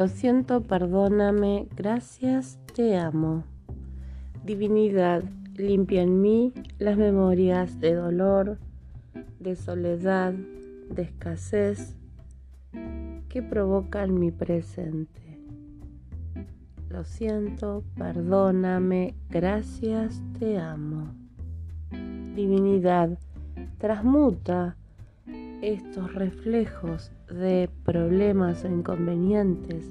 Lo siento, perdóname, gracias, te amo. Divinidad, limpia en mí las memorias de dolor, de soledad, de escasez que provocan mi presente. Lo siento, perdóname, gracias, te amo. Divinidad, transmuta estos reflejos de problemas o inconvenientes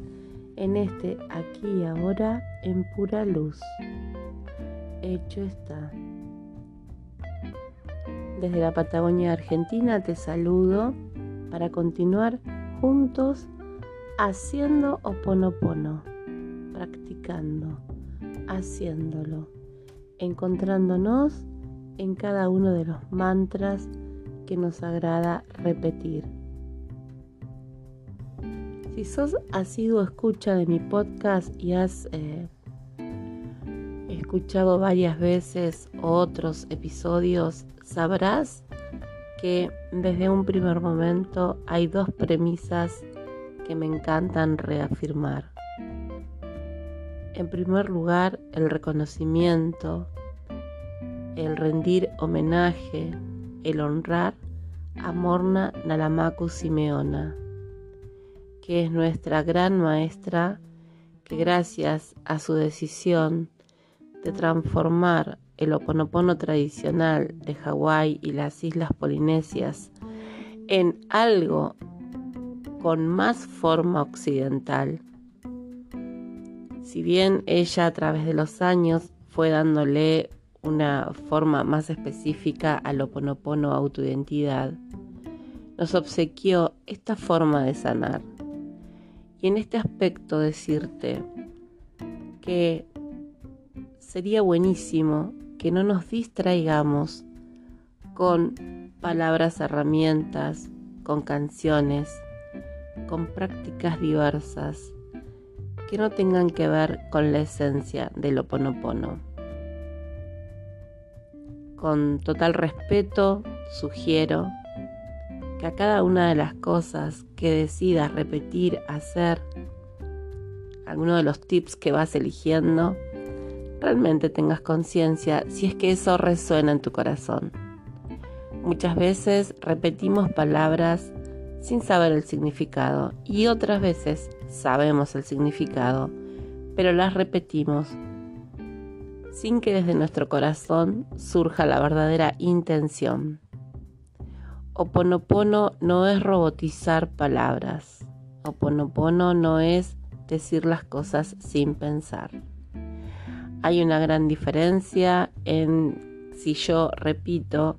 en este aquí y ahora en pura luz. Hecho está. Desde la Patagonia Argentina te saludo para continuar juntos haciendo oponopono, practicando, haciéndolo, encontrándonos en cada uno de los mantras que nos agrada repetir. Si sos sido escucha de mi podcast y has eh, escuchado varias veces otros episodios, sabrás que desde un primer momento hay dos premisas que me encantan reafirmar. En primer lugar, el reconocimiento, el rendir homenaje, el honrar a Morna Nalamaku Simeona, que es nuestra gran maestra que gracias a su decisión de transformar el oponopono tradicional de Hawái y las islas polinesias en algo con más forma occidental. Si bien ella a través de los años fue dándole una forma más específica al oponopono autoidentidad, nos obsequió esta forma de sanar. Y en este aspecto decirte que sería buenísimo que no nos distraigamos con palabras, herramientas, con canciones, con prácticas diversas que no tengan que ver con la esencia del oponopono. Con total respeto, sugiero que a cada una de las cosas que decidas repetir, hacer, alguno de los tips que vas eligiendo, realmente tengas conciencia si es que eso resuena en tu corazón. Muchas veces repetimos palabras sin saber el significado y otras veces sabemos el significado, pero las repetimos sin que desde nuestro corazón surja la verdadera intención. Oponopono no es robotizar palabras. Oponopono no es decir las cosas sin pensar. Hay una gran diferencia en si yo repito,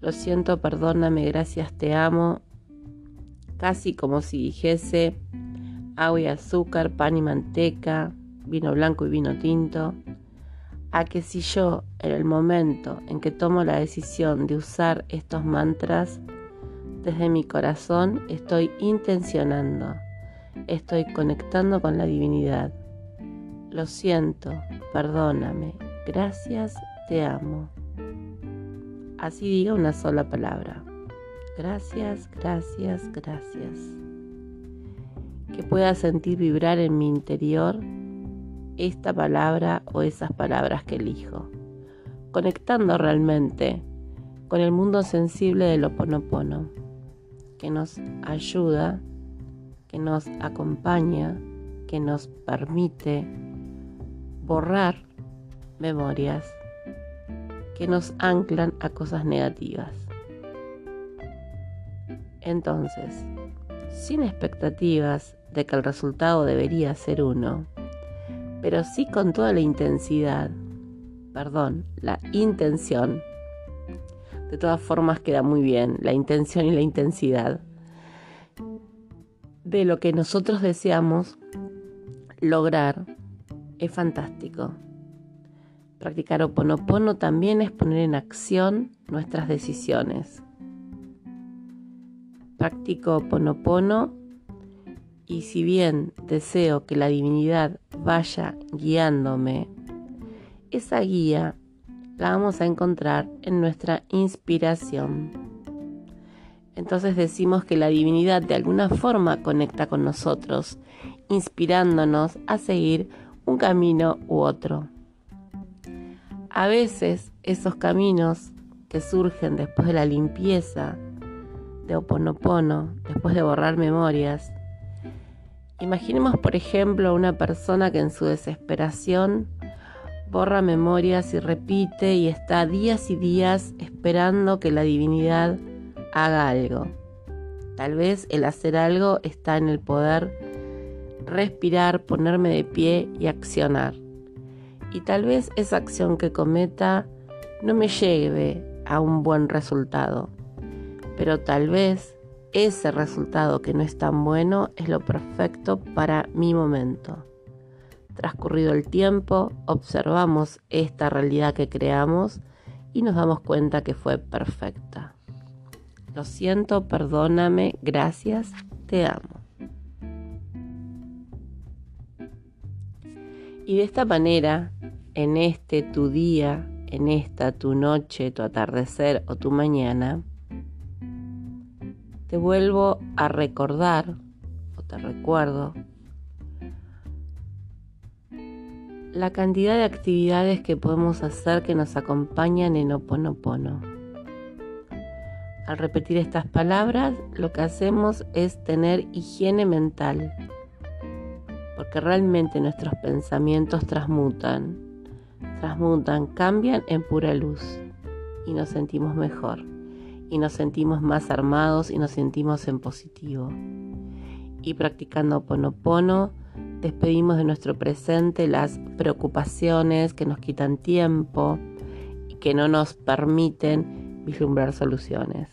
lo siento, perdóname, gracias, te amo, casi como si dijese agua y azúcar, pan y manteca, vino blanco y vino tinto a que si yo en el momento en que tomo la decisión de usar estos mantras, desde mi corazón estoy intencionando, estoy conectando con la divinidad. Lo siento, perdóname, gracias, te amo. Así diga una sola palabra. Gracias, gracias, gracias. Que pueda sentir vibrar en mi interior esta palabra o esas palabras que elijo, conectando realmente con el mundo sensible del Oponopono, que nos ayuda, que nos acompaña, que nos permite borrar memorias que nos anclan a cosas negativas. Entonces, sin expectativas de que el resultado debería ser uno, pero sí con toda la intensidad, perdón, la intención. De todas formas queda muy bien la intención y la intensidad de lo que nosotros deseamos lograr es fantástico. Practicar oponopono también es poner en acción nuestras decisiones. Practico oponopono y si bien deseo que la divinidad vaya guiándome, esa guía la vamos a encontrar en nuestra inspiración. Entonces decimos que la divinidad de alguna forma conecta con nosotros inspirándonos a seguir un camino u otro. A veces esos caminos que surgen después de la limpieza de Oponopono, después de borrar memorias, imaginemos por ejemplo una persona que en su desesperación borra memorias y repite y está días y días esperando que la divinidad haga algo. Tal vez el hacer algo está en el poder respirar, ponerme de pie y accionar. Y tal vez esa acción que cometa no me lleve a un buen resultado. Pero tal vez ese resultado que no es tan bueno es lo perfecto para mi momento. Transcurrido el tiempo, observamos esta realidad que creamos y nos damos cuenta que fue perfecta. Lo siento, perdóname, gracias, te amo. Y de esta manera, en este tu día, en esta tu noche, tu atardecer o tu mañana, te vuelvo a recordar o te recuerdo la cantidad de actividades que podemos hacer que nos acompañan en Oponopono. Al repetir estas palabras, lo que hacemos es tener higiene mental, porque realmente nuestros pensamientos transmutan, transmutan, cambian en pura luz y nos sentimos mejor, y nos sentimos más armados y nos sentimos en positivo. Y practicando Oponopono, despedimos de nuestro presente las preocupaciones que nos quitan tiempo y que no nos permiten vislumbrar soluciones.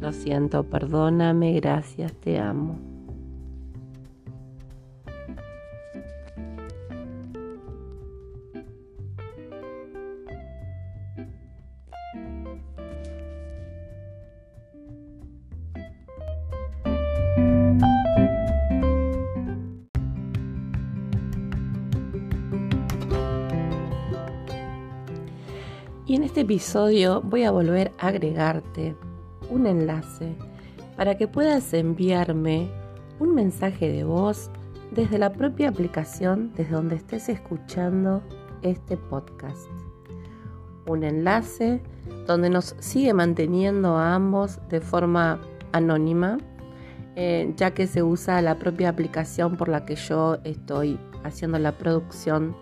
Lo siento, perdóname, gracias, te amo. Este episodio voy a volver a agregarte un enlace para que puedas enviarme un mensaje de voz desde la propia aplicación desde donde estés escuchando este podcast. Un enlace donde nos sigue manteniendo a ambos de forma anónima, eh, ya que se usa la propia aplicación por la que yo estoy haciendo la producción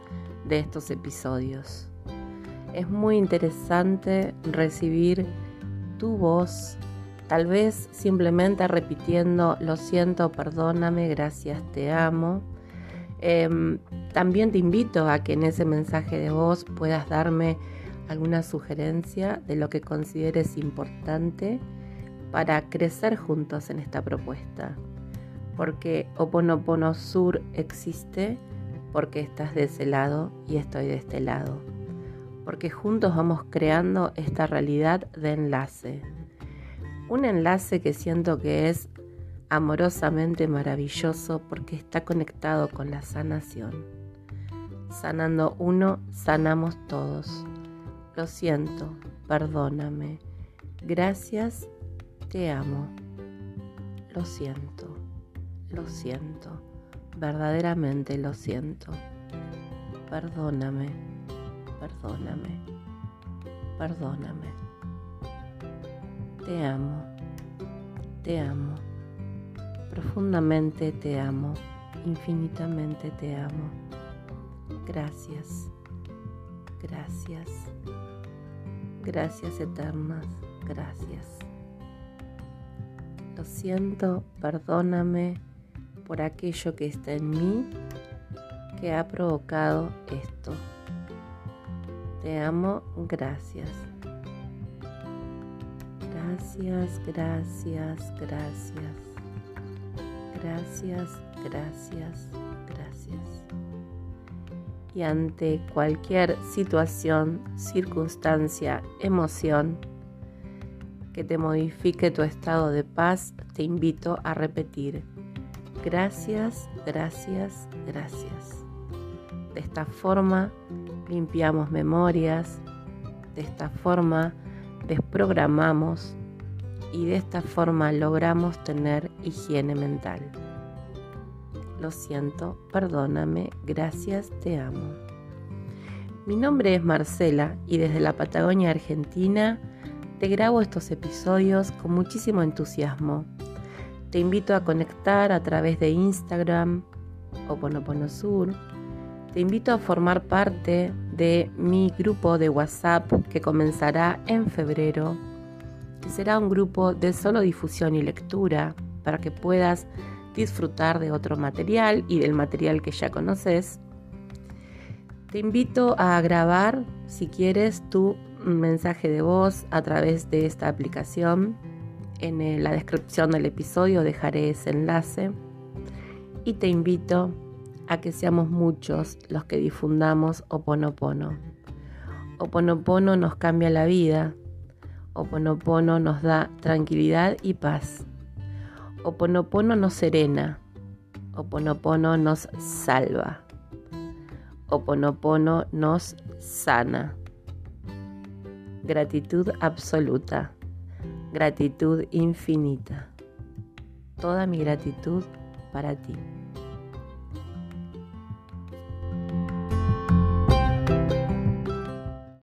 de estos episodios. Es muy interesante recibir tu voz, tal vez simplemente repitiendo lo siento, perdóname, gracias, te amo. Em, también te invito a que en ese mensaje de voz puedas darme alguna sugerencia de lo que consideres importante para crecer juntos en esta propuesta. Porque Oponopono Sur existe porque estás de ese lado y estoy de este lado porque juntos vamos creando esta realidad de enlace. Un enlace que siento que es amorosamente maravilloso porque está conectado con la sanación. Sanando uno, sanamos todos. Lo siento, perdóname. Gracias, te amo. Lo siento, lo siento, verdaderamente lo siento. Perdóname perdóname, perdóname. Te amo, te amo, profundamente te amo, infinitamente te amo. Gracias, gracias, gracias eternas, gracias. Lo siento, perdóname por aquello que está en mí que ha provocado esto. Te amo, gracias. Gracias, gracias, gracias. Gracias, gracias, gracias. Y ante cualquier situación, circunstancia, emoción que te modifique tu estado de paz, te invito a repetir, gracias, gracias, gracias. De esta forma, limpiamos memorias, de esta forma desprogramamos y de esta forma logramos tener higiene mental. lo siento, perdóname, gracias, te amo. Mi nombre es Marcela y desde la Patagonia Argentina te grabo estos episodios con muchísimo entusiasmo. Te invito a conectar a través de Instagram o Ponopono Sur. Te invito a formar parte de mi grupo de WhatsApp que comenzará en febrero, que será un grupo de solo difusión y lectura para que puedas disfrutar de otro material y del material que ya conoces. Te invito a grabar, si quieres, tu mensaje de voz a través de esta aplicación. En la descripción del episodio dejaré ese enlace. Y te invito a que seamos muchos los que difundamos Oponopono. Oponopono nos cambia la vida. Oponopono nos da tranquilidad y paz. Oponopono nos serena. Oponopono nos salva. Oponopono nos sana. Gratitud absoluta. Gratitud infinita. Toda mi gratitud para ti.